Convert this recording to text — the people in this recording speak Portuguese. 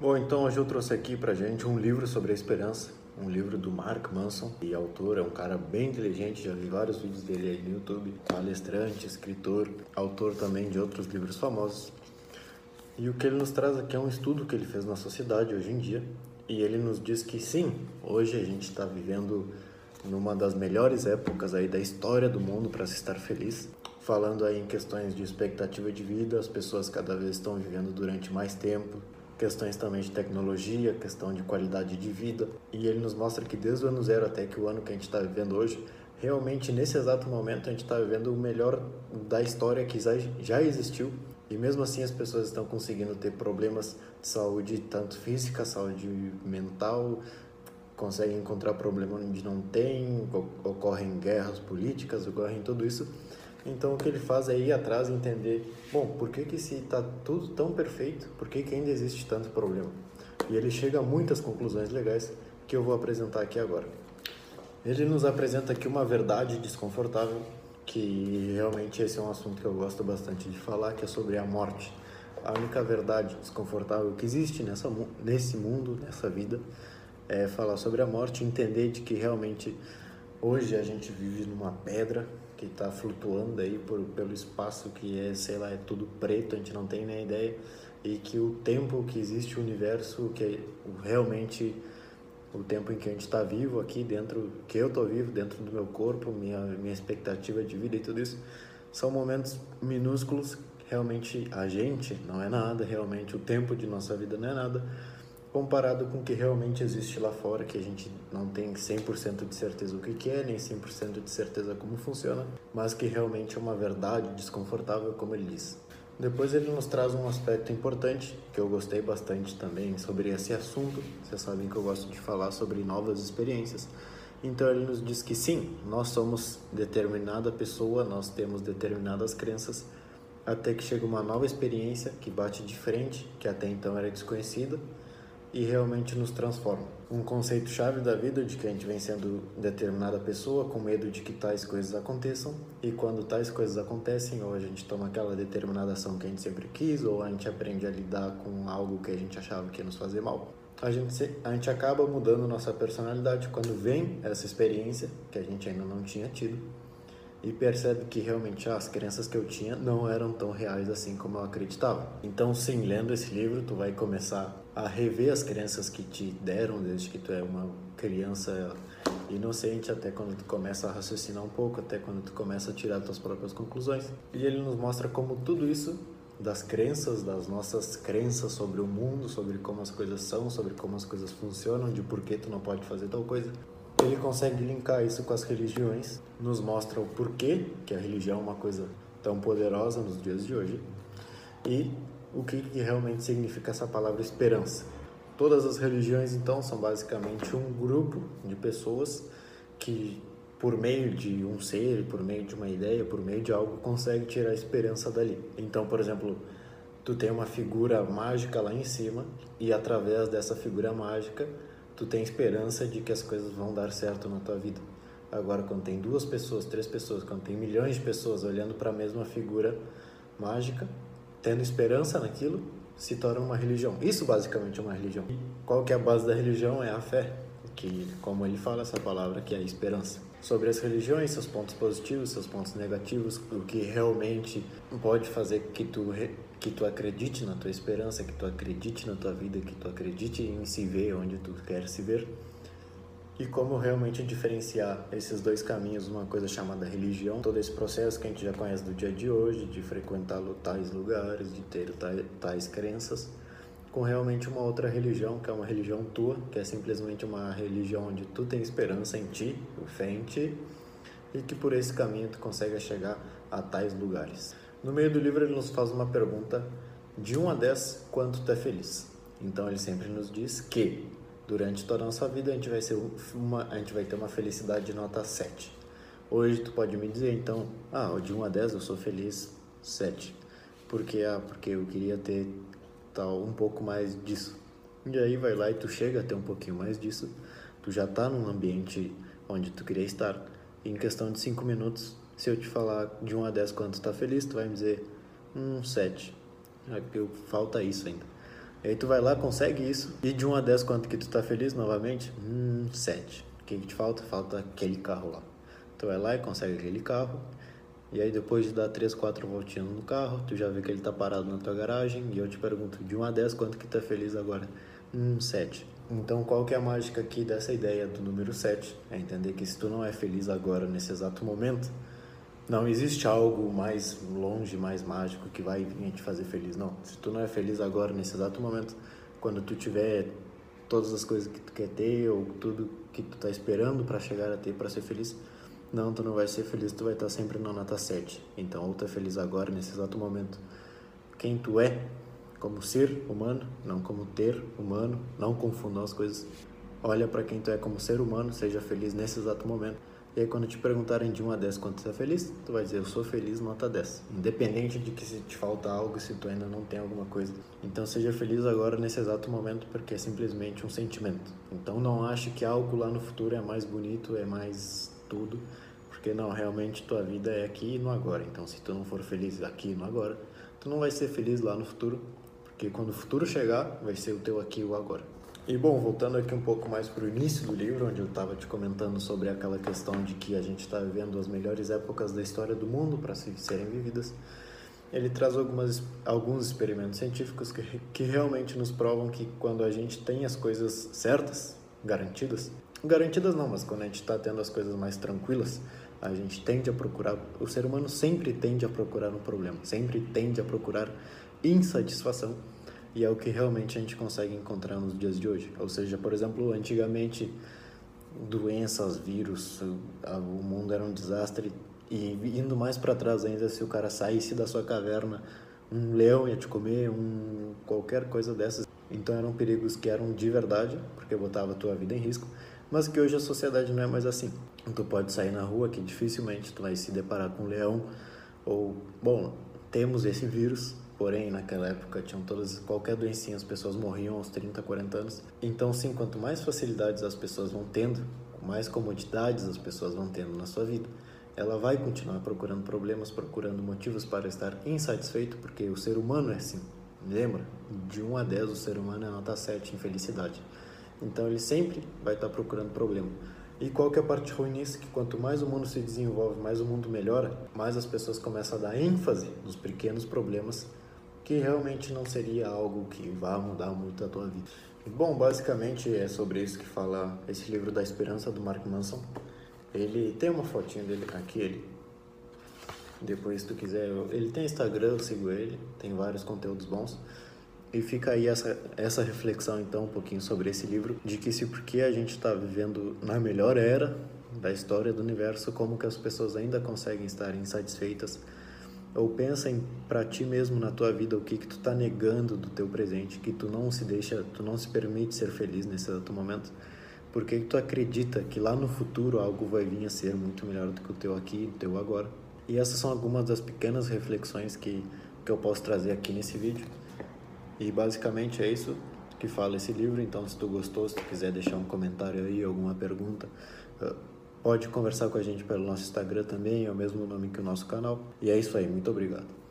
Bom, então hoje eu trouxe aqui pra gente um livro sobre a esperança, um livro do Mark Manson, e autor é um cara bem inteligente, já vi vários vídeos dele aí no YouTube, palestrante, escritor, autor também de outros livros famosos. E o que ele nos traz aqui é um estudo que ele fez na sociedade hoje em dia, e ele nos diz que sim, hoje a gente está vivendo numa das melhores épocas aí da história do mundo para se estar feliz. Falando aí em questões de expectativa de vida, as pessoas cada vez estão vivendo durante mais tempo, questões também de tecnologia, questão de qualidade de vida. E ele nos mostra que desde o ano zero até que o ano que a gente está vivendo hoje, realmente nesse exato momento a gente está vivendo o melhor da história que já existiu. E mesmo assim as pessoas estão conseguindo ter problemas de saúde, tanto física, saúde mental, conseguem encontrar problema onde não tem, ocorrem guerras políticas, ocorrem tudo isso. Então o que ele faz é ir atrás e entender, bom, por que que se está tudo tão perfeito, por que que ainda existe tanto problema? E ele chega a muitas conclusões legais que eu vou apresentar aqui agora. Ele nos apresenta aqui uma verdade desconfortável, que realmente esse é um assunto que eu gosto bastante de falar, que é sobre a morte. A única verdade desconfortável que existe nessa, nesse mundo, nessa vida, é falar sobre a morte, entender de que realmente hoje a gente vive numa pedra que está flutuando aí por, pelo espaço que é, sei lá, é tudo preto, a gente não tem nem ideia, e que o tempo que existe o universo, que é realmente o tempo em que a gente está vivo aqui dentro, que eu estou vivo dentro do meu corpo, minha, minha expectativa de vida e tudo isso, são momentos minúsculos, realmente a gente não é nada, realmente o tempo de nossa vida não é nada, comparado com o que realmente existe lá fora, que a gente não tem 100% de certeza o que é, nem 100% de certeza como funciona, mas que realmente é uma verdade desconfortável, como ele diz. Depois ele nos traz um aspecto importante, que eu gostei bastante também sobre esse assunto. Vocês sabem que eu gosto de falar sobre novas experiências. Então ele nos diz que sim, nós somos determinada pessoa, nós temos determinadas crenças, até que chega uma nova experiência que bate de frente, que até então era desconhecida, e realmente nos transforma. Um conceito chave da vida de que a gente vem sendo determinada pessoa com medo de que tais coisas aconteçam e quando tais coisas acontecem ou a gente toma aquela determinada ação que a gente sempre quis ou a gente aprende a lidar com algo que a gente achava que ia nos fazer mal. A gente, a gente acaba mudando nossa personalidade quando vem essa experiência que a gente ainda não tinha tido e percebe que realmente ah, as crenças que eu tinha não eram tão reais assim como eu acreditava. Então, sim, lendo esse livro, tu vai começar a rever as crenças que te deram desde que tu é uma criança inocente até quando tu começa a raciocinar um pouco, até quando tu começa a tirar tuas próprias conclusões. E ele nos mostra como tudo isso das crenças, das nossas crenças sobre o mundo, sobre como as coisas são, sobre como as coisas funcionam, de por que tu não pode fazer tal coisa, ele consegue linkar isso com as religiões, nos mostra o porquê que a religião é uma coisa tão poderosa nos dias de hoje e o que, que realmente significa essa palavra esperança. Todas as religiões, então, são basicamente um grupo de pessoas que, por meio de um ser, por meio de uma ideia, por meio de algo, consegue tirar a esperança dali. Então, por exemplo, tu tem uma figura mágica lá em cima e através dessa figura mágica tu tem esperança de que as coisas vão dar certo na tua vida. Agora, quando tem duas pessoas, três pessoas, quando tem milhões de pessoas olhando para a mesma figura mágica, tendo esperança naquilo, se torna uma religião. Isso basicamente é uma religião. Qual que é a base da religião? É a fé, que como ele fala essa palavra que é a esperança. Sobre as religiões, seus pontos positivos, seus pontos negativos, o que realmente pode fazer que tu que tu acredite na tua esperança, que tu acredite na tua vida, que tu acredite em se ver onde tu quer se ver. E como realmente diferenciar esses dois caminhos, uma coisa chamada religião, todo esse processo que a gente já conhece do dia de hoje, de frequentar tais lugares, de ter tais crenças, com realmente uma outra religião, que é uma religião tua, que é simplesmente uma religião onde tu tem esperança em ti, fé em ti, e que por esse caminho tu consegue chegar a tais lugares. No meio do livro ele nos faz uma pergunta de 1 a 10, quanto tu é feliz? Então ele sempre nos diz que durante toda a nossa vida a gente vai ser uma a gente vai ter uma felicidade de nota 7. Hoje tu pode me dizer então, ah, de 1 a 10 eu sou feliz 7. Porque ah, porque eu queria ter tal um pouco mais disso. E aí vai lá e tu chega a ter um pouquinho mais disso. Tu já tá num ambiente onde tu queria estar. E em questão de 5 minutos se eu te falar de 1 a 10 quanto está feliz, tu vai me dizer um 7. É falta isso ainda. E aí tu vai lá, consegue isso, e de 1 a 10 quanto que tu tá feliz novamente? Hum, 7. O que, que te falta? Falta aquele carro lá. Tu vai lá e consegue aquele carro, e aí depois de dar 3, 4 voltinhas no carro, tu já vê que ele tá parado na tua garagem, e eu te pergunto, de 1 a 10 quanto que tu tá feliz agora? Hum, 7. Então, qual que é a mágica aqui dessa ideia do número 7? É entender que se tu não é feliz agora, nesse exato momento, não existe algo mais longe, mais mágico que vai te fazer feliz. Não. Se tu não é feliz agora, nesse exato momento, quando tu tiver todas as coisas que tu quer ter ou tudo que tu tá esperando para chegar a ter para ser feliz, não, tu não vai ser feliz, tu vai estar sempre na nota 7. Então, ou tu é feliz agora, nesse exato momento, quem tu é, como ser humano, não como ter humano, não confundam as coisas. Olha para quem tu é como ser humano, seja feliz nesse exato momento. E aí quando te perguntarem de 1 a 10 quanto tu é feliz, tu vai dizer eu sou feliz nota 10. Independente de que se te falta algo, se tu ainda não tem alguma coisa. Então seja feliz agora nesse exato momento porque é simplesmente um sentimento. Então não ache que algo lá no futuro é mais bonito, é mais tudo, porque não, realmente tua vida é aqui e no agora. Então se tu não for feliz aqui e no agora, tu não vai ser feliz lá no futuro porque quando o futuro chegar, vai ser o teu aqui e o agora. E bom, voltando aqui um pouco mais para o início do livro, onde eu estava te comentando sobre aquela questão de que a gente está vivendo as melhores épocas da história do mundo para serem vividas, ele traz algumas, alguns experimentos científicos que, que realmente nos provam que quando a gente tem as coisas certas, garantidas, garantidas não, mas quando a gente está tendo as coisas mais tranquilas, a gente tende a procurar, o ser humano sempre tende a procurar um problema, sempre tende a procurar insatisfação e é o que realmente a gente consegue encontrar nos dias de hoje. Ou seja, por exemplo, antigamente doenças, vírus, o mundo era um desastre e indo mais para trás ainda, se o cara saísse da sua caverna, um leão ia te comer, um qualquer coisa dessas. Então eram perigos que eram de verdade, porque botava a tua vida em risco, mas que hoje a sociedade não é mais assim. Tu pode sair na rua que dificilmente tu vai se deparar com um leão ou, bom, temos esse vírus, Porém, naquela época tinham todas qualquer doencinha, as pessoas morriam aos 30, 40 anos. Então, sim, quanto mais facilidades as pessoas vão tendo, mais comodidades as pessoas vão tendo na sua vida, ela vai continuar procurando problemas, procurando motivos para estar insatisfeito, porque o ser humano é assim. Lembra? De 1 a 10 o ser humano é nota 7 em felicidade. Então ele sempre vai estar procurando problema. E qual que é a parte ruim nisso? Que quanto mais o mundo se desenvolve, mais o mundo melhora, mais as pessoas começam a dar ênfase nos pequenos problemas que realmente não seria algo que vá mudar muito a tua vida. Bom, basicamente é sobre isso que fala esse livro da Esperança do Mark Manson. Ele tem uma fotinha dele aqui, ele. Depois, se tu quiser, ele tem Instagram, eu sigo ele, tem vários conteúdos bons. E fica aí essa, essa reflexão, então, um pouquinho sobre esse livro, de que se porque a gente está vivendo na melhor era da história do universo, como que as pessoas ainda conseguem estar insatisfeitas ou pensa em para ti mesmo na tua vida o que que tu tá negando do teu presente, que tu não se deixa, tu não se permite ser feliz nesse exato momento, porque tu acredita que lá no futuro algo vai vir a ser muito melhor do que o teu aqui, o teu agora. E essas são algumas das pequenas reflexões que que eu posso trazer aqui nesse vídeo. E basicamente é isso que fala esse livro, então se tu gostou, se tu quiser deixar um comentário aí, alguma pergunta, Pode conversar com a gente pelo nosso Instagram também, é o mesmo nome que o nosso canal. E é isso aí, muito obrigado.